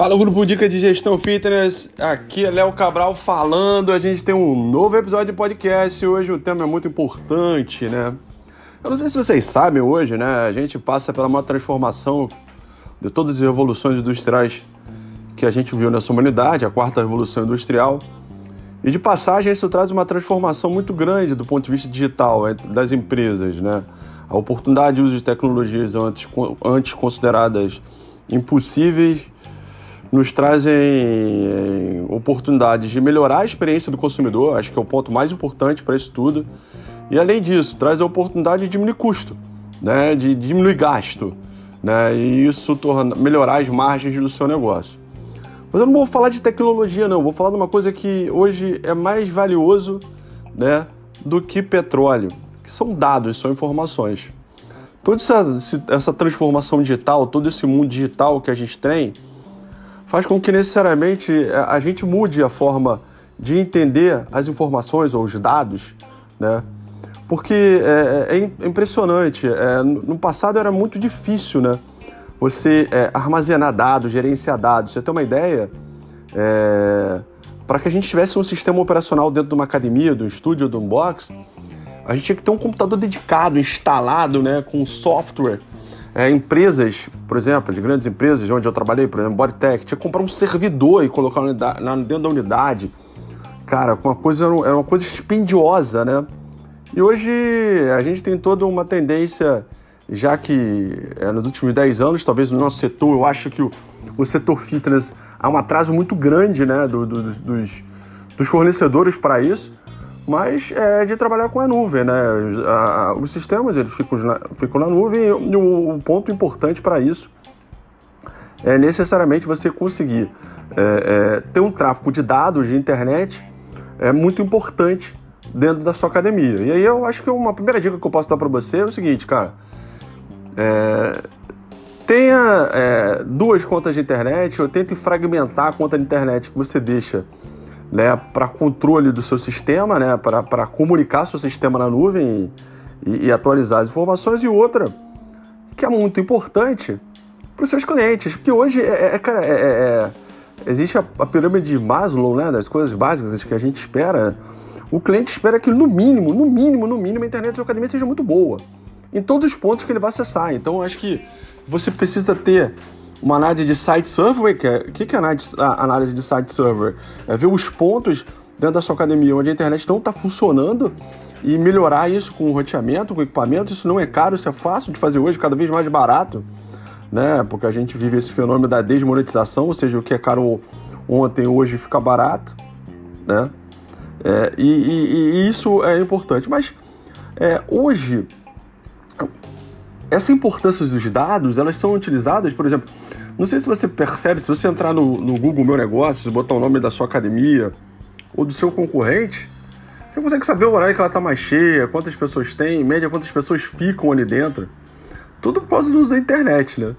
Fala grupo Dica de Gestão Fitness, aqui é Léo Cabral falando. A gente tem um novo episódio de podcast. Hoje o tema é muito importante, né? Eu não sei se vocês sabem hoje, né? A gente passa pela uma transformação de todas as revoluções industriais que a gente viu nessa humanidade, a quarta revolução industrial. E de passagem, isso traz uma transformação muito grande do ponto de vista digital é, das empresas, né? A oportunidade de uso de tecnologias antes, antes consideradas impossíveis nos trazem eh, oportunidades de melhorar a experiência do consumidor, acho que é o ponto mais importante para isso tudo. E além disso, traz a oportunidade de diminuir custo, né, de diminuir gasto, né, e isso torna, melhorar as margens do seu negócio. Mas eu não vou falar de tecnologia, não, vou falar de uma coisa que hoje é mais valioso né, do que petróleo, que são dados, são informações. Toda essa, essa transformação digital, todo esse mundo digital que a gente tem, faz com que necessariamente é, a gente mude a forma de entender as informações ou os dados, né? Porque é, é, é impressionante. É, no passado era muito difícil, né? Você é, armazenar dados, gerenciar dados. Você tem uma ideia? É, para que a gente tivesse um sistema operacional dentro de uma academia, de um estúdio, de um box, a gente tinha que ter um computador dedicado, instalado, né, com software é, empresas, por exemplo, de grandes empresas onde eu trabalhei, por exemplo, Bodytech, tinha que comprar um servidor e colocar dentro da unidade. Cara, uma coisa, era uma coisa dispendiosa, né? E hoje a gente tem toda uma tendência, já que é, nos últimos 10 anos, talvez no nosso setor, eu acho que o, o setor fitness há um atraso muito grande né, do, do, dos, dos fornecedores para isso mas é de trabalhar com a nuvem, né? os sistemas eles ficam na, ficam na nuvem e o, o ponto importante para isso é necessariamente você conseguir é, é, ter um tráfego de dados de internet é muito importante dentro da sua academia. E aí eu acho que uma primeira dica que eu posso dar para você é o seguinte, cara. É, tenha é, duas contas de internet ou tente fragmentar a conta de internet que você deixa né, para controle do seu sistema, né, para comunicar seu sistema na nuvem e, e, atualizar as informações, e outra que é muito importante para os seus clientes, porque hoje é, é cara, é, é, é, existe a, a, pirâmide de Maslow, né, das coisas básicas que a gente espera. O cliente espera que no mínimo, no mínimo, no mínimo, a internet da academia seja muito boa em todos os pontos que ele vai acessar. Então, acho que você precisa ter uma análise de site server. que é, que, que é a análise de site server? É ver os pontos dentro da sua academia onde a internet não está funcionando e melhorar isso com o roteamento, com o equipamento. Isso não é caro, isso é fácil de fazer hoje, cada vez mais barato, né? Porque a gente vive esse fenômeno da desmonetização, ou seja, o que é caro ontem, hoje fica barato, né? É, e, e, e, isso é importante. Mas é, hoje, essa importância dos dados, elas são utilizadas, por exemplo, não sei se você percebe, se você entrar no, no Google Meu Negócio, botar o nome da sua academia ou do seu concorrente, você consegue saber o horário que ela está mais cheia, quantas pessoas tem, em média quantas pessoas ficam ali dentro. Tudo por causa do uso da internet, né?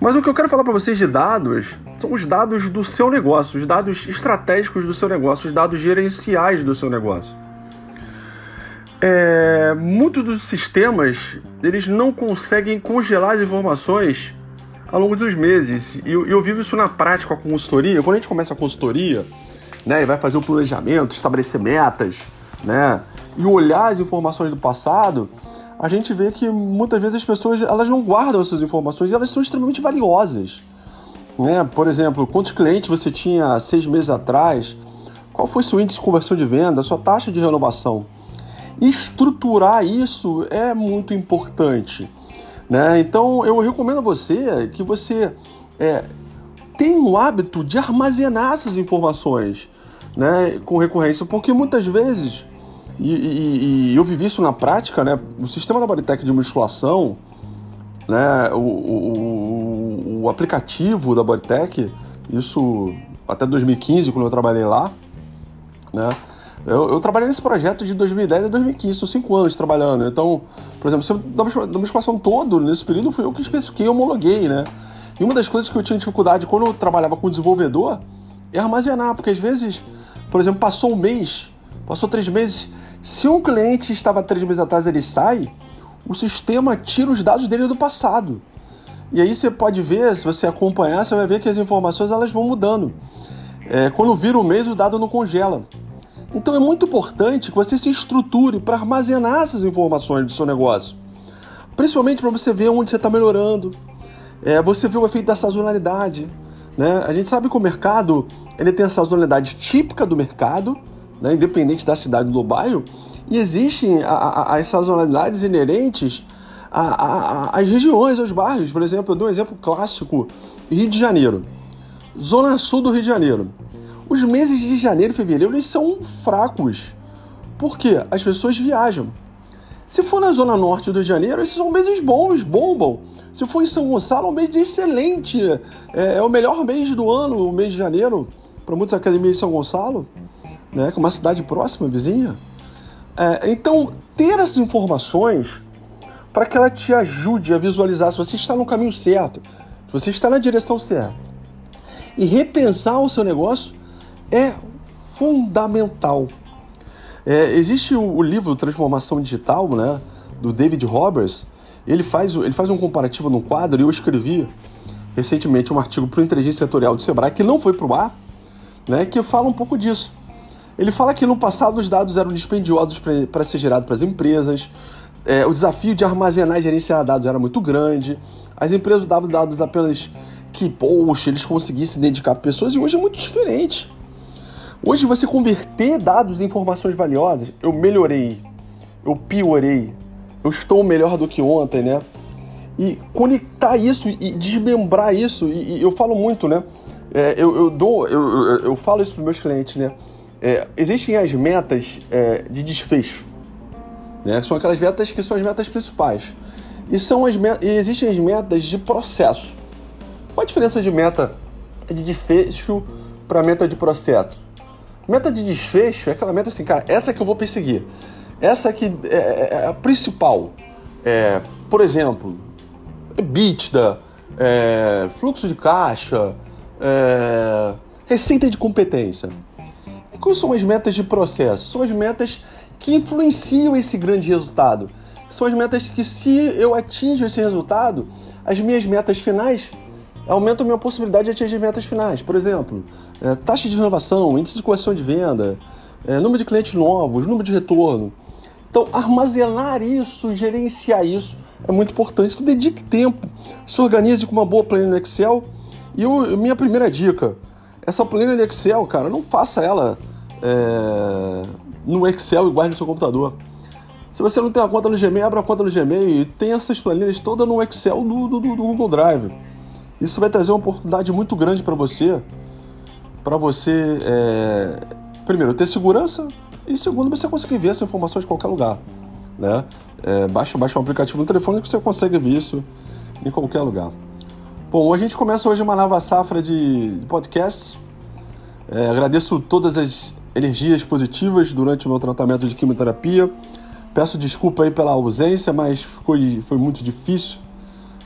Mas o que eu quero falar para vocês de dados são os dados do seu negócio, os dados estratégicos do seu negócio, os dados gerenciais do seu negócio. É, muitos dos sistemas eles não conseguem congelar as informações ao longo dos meses. E eu, eu vivo isso na prática com a consultoria. Quando a gente começa a consultoria, né, e vai fazer o planejamento, estabelecer metas, né, e olhar as informações do passado, a gente vê que muitas vezes as pessoas elas não guardam essas informações e elas são extremamente valiosas. Né? Por exemplo, quantos clientes você tinha seis meses atrás? Qual foi seu índice de conversão de venda? Sua taxa de renovação? Estruturar isso é muito importante. Né? Então eu recomendo a você que você é, tenha o hábito de armazenar essas informações né, com recorrência, porque muitas vezes, e, e, e eu vivi isso na prática, né, o sistema da Bodytech de musculação, né, o, o, o aplicativo da Bodytech, isso até 2015, quando eu trabalhei lá, né, eu, eu, trabalhei nesse projeto de 2010 a 2015, são cinco anos trabalhando. Então, por exemplo, da musculação todo, nesse período, fui eu que especifiquei homologuei, né? E uma das coisas que eu tinha dificuldade quando eu trabalhava com desenvolvedor é armazenar, porque às vezes, por exemplo, passou um mês, passou três meses, se um cliente estava três meses atrás ele sai, o sistema tira os dados dele do passado. E aí você pode ver, se você acompanhar, você vai ver que as informações elas vão mudando. É, quando vira o mês, o dado não congela. Então é muito importante que você se estruture para armazenar essas informações do seu negócio. Principalmente para você ver onde você está melhorando. É, você vê o efeito da sazonalidade. Né? A gente sabe que o mercado ele tem a sazonalidade típica do mercado, né? independente da cidade do bairro, e existem a, a, as sazonalidades inerentes às regiões, aos bairros. Por exemplo, eu dou um exemplo clássico: Rio de Janeiro, Zona Sul do Rio de Janeiro. Os meses de janeiro e fevereiro eles são fracos. Por quê? As pessoas viajam. Se for na zona norte do Rio de Janeiro, esses são meses bons, bombam. Se for em São Gonçalo, é um mês excelente. É, é o melhor mês do ano, o mês de janeiro, para muitas academias de São Gonçalo, né, que é uma cidade próxima, vizinha. É, então, ter essas informações para que ela te ajude a visualizar se você está no caminho certo, se você está na direção certa. E repensar o seu negócio é fundamental. É, existe o, o, livro Transformação Digital, né, do David Roberts. Ele faz, ele faz um comparativo no quadro e eu escrevi recentemente um artigo para o Inteligência Setorial do Sebrae que não foi para o ar, né, que fala um pouco disso. Ele fala que no passado os dados eram dispendiosos para ser gerados para as empresas, é, o desafio de armazenar e gerenciar dados era muito grande, as empresas davam dados apenas que, poxa, eles conseguissem dedicar pessoas, e hoje é muito diferente. Hoje você converter dados em informações valiosas, eu melhorei, eu piorei, eu estou melhor do que ontem, né? E conectar isso e desmembrar isso, e, e eu falo muito, né? É, eu, eu, dou, eu, eu, falo isso para meus clientes, né? É, existem as metas é, de desfecho, né? São aquelas metas que são as metas principais. E, são as e existem as metas de processo. Qual a diferença de meta de desfecho para meta de processo? Meta de desfecho é aquela meta assim, cara, essa que eu vou perseguir. Essa que é, é, é a principal. É, por exemplo, EBITDA, é, fluxo de caixa, é, receita de competência. E quais são as metas de processo? São as metas que influenciam esse grande resultado. São as metas que, se eu atinjo esse resultado, as minhas metas finais aumenta a minha possibilidade de atingir metas finais. Por exemplo, é, taxa de renovação, índice de conversão de venda, é, número de clientes novos, número de retorno. Então, armazenar isso, gerenciar isso é muito importante. Então, dedique tempo, se organize com uma boa planilha no Excel. E eu, minha primeira dica, essa planilha de Excel, cara, não faça ela é, no Excel e guarde no seu computador. Se você não tem uma conta no Gmail, abra a conta no Gmail e tem essas planilhas todas no Excel do, do, do Google Drive. Isso vai trazer uma oportunidade muito grande para você, para você, é, primeiro, ter segurança e segundo, você conseguir ver essa informação de qualquer lugar, né? É, baixa, baixa um aplicativo no telefone que você consegue ver isso em qualquer lugar. Bom, a gente começa hoje uma nova safra de, de podcasts. É, agradeço todas as energias positivas durante o meu tratamento de quimioterapia. Peço desculpa aí pela ausência, mas foi, foi muito difícil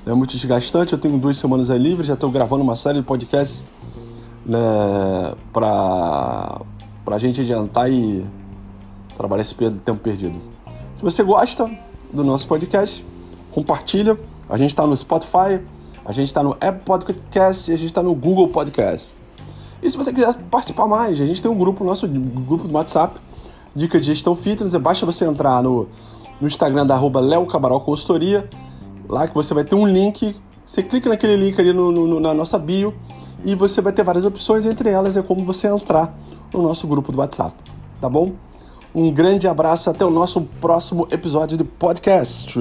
é muito desgastante. Eu tenho duas semanas aí livres, já estou gravando uma série de podcasts né, para a gente adiantar e trabalhar esse tempo perdido. Se você gosta do nosso podcast, compartilha. A gente está no Spotify, a gente está no Apple Podcast e a gente está no Google Podcast. E se você quiser participar mais, a gente tem um grupo, nosso grupo do WhatsApp, Dica de Gestão Fitness. É basta você entrar no, no Instagram da arroba Léo Cabaral Consultoria lá que você vai ter um link. Você clica naquele link ali no, no, na nossa bio e você vai ter várias opções, entre elas é como você entrar no nosso grupo do WhatsApp, tá bom? Um grande abraço, até o nosso próximo episódio de podcast.